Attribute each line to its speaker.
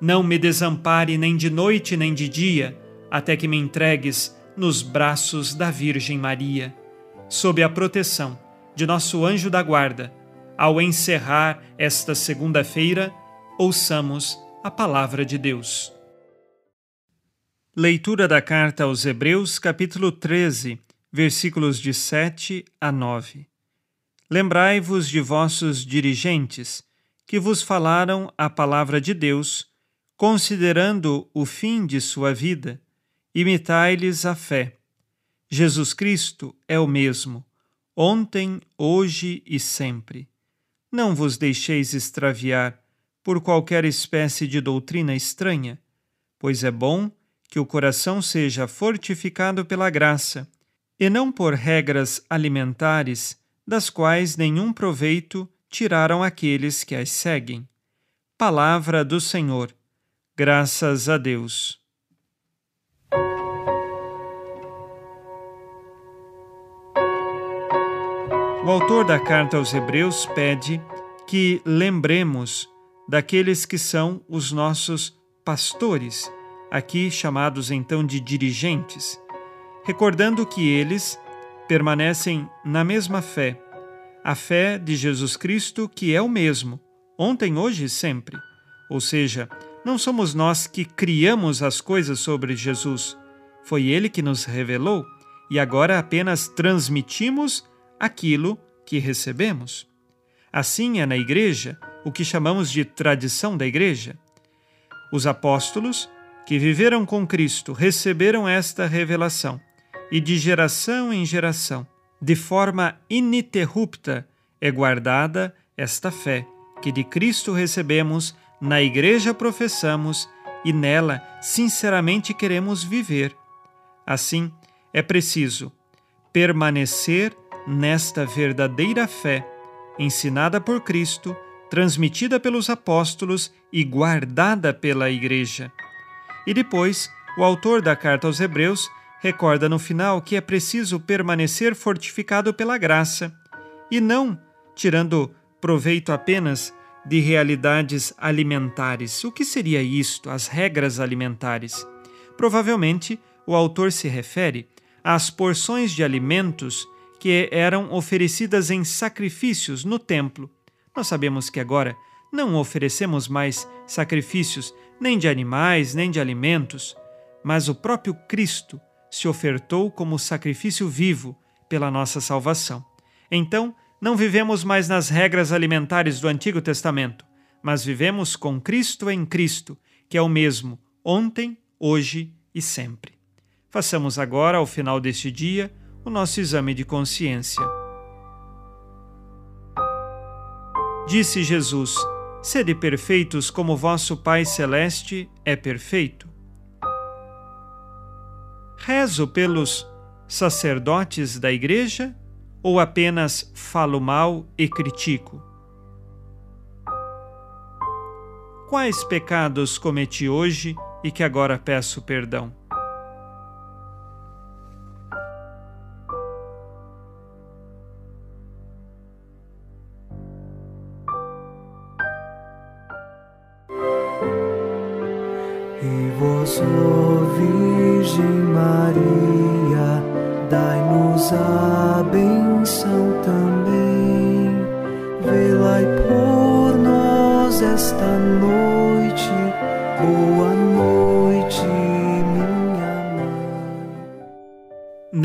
Speaker 1: não me desampare nem de noite nem de dia, até que me entregues nos braços da Virgem Maria. Sob a proteção de nosso anjo da guarda, ao encerrar esta segunda-feira, ouçamos a palavra de Deus. Leitura da carta aos Hebreus, capítulo 13, versículos de 7 a 9. Lembrai-vos de vossos dirigentes, que vos falaram a palavra de Deus, considerando o fim de sua vida, imitai-lhes a fé. Jesus Cristo é o mesmo ontem, hoje e sempre. Não vos deixeis extraviar por qualquer espécie de doutrina estranha, pois é bom que o coração seja fortificado pela graça, e não por regras alimentares, das quais nenhum proveito tiraram aqueles que as seguem. Palavra do Senhor. Graças a Deus. O autor da carta aos Hebreus pede que lembremos daqueles que são os nossos pastores, aqui chamados então de dirigentes, recordando que eles permanecem na mesma fé, a fé de Jesus Cristo, que é o mesmo, ontem, hoje e sempre. Ou seja, não somos nós que criamos as coisas sobre Jesus, foi ele que nos revelou e agora apenas transmitimos aquilo que recebemos. Assim é na Igreja o que chamamos de tradição da Igreja. Os apóstolos, que viveram com Cristo, receberam esta revelação e de geração em geração, de forma ininterrupta, é guardada esta fé que de Cristo recebemos, na Igreja professamos e nela sinceramente queremos viver. Assim, é preciso permanecer nesta verdadeira fé, ensinada por Cristo, transmitida pelos apóstolos e guardada pela Igreja. E depois, o autor da carta aos Hebreus recorda no final que é preciso permanecer fortificado pela graça e não tirando proveito apenas de realidades alimentares. O que seria isto, as regras alimentares? Provavelmente o autor se refere às porções de alimentos que eram oferecidas em sacrifícios no templo. Nós sabemos que agora não oferecemos mais sacrifícios nem de animais, nem de alimentos, mas o próprio Cristo se ofertou como sacrifício vivo pela nossa salvação. Então, não vivemos mais nas regras alimentares do Antigo Testamento, mas vivemos com Cristo em Cristo, que é o mesmo ontem, hoje e sempre. Façamos agora, ao final deste dia, o nosso exame de consciência. Disse Jesus: Sede perfeitos como vosso Pai Celeste é perfeito. Rezo pelos sacerdotes da Igreja ou apenas falo mal e critico? Quais pecados cometi hoje e que agora peço perdão?
Speaker 2: E vosso Virgem Maria, dai-nos a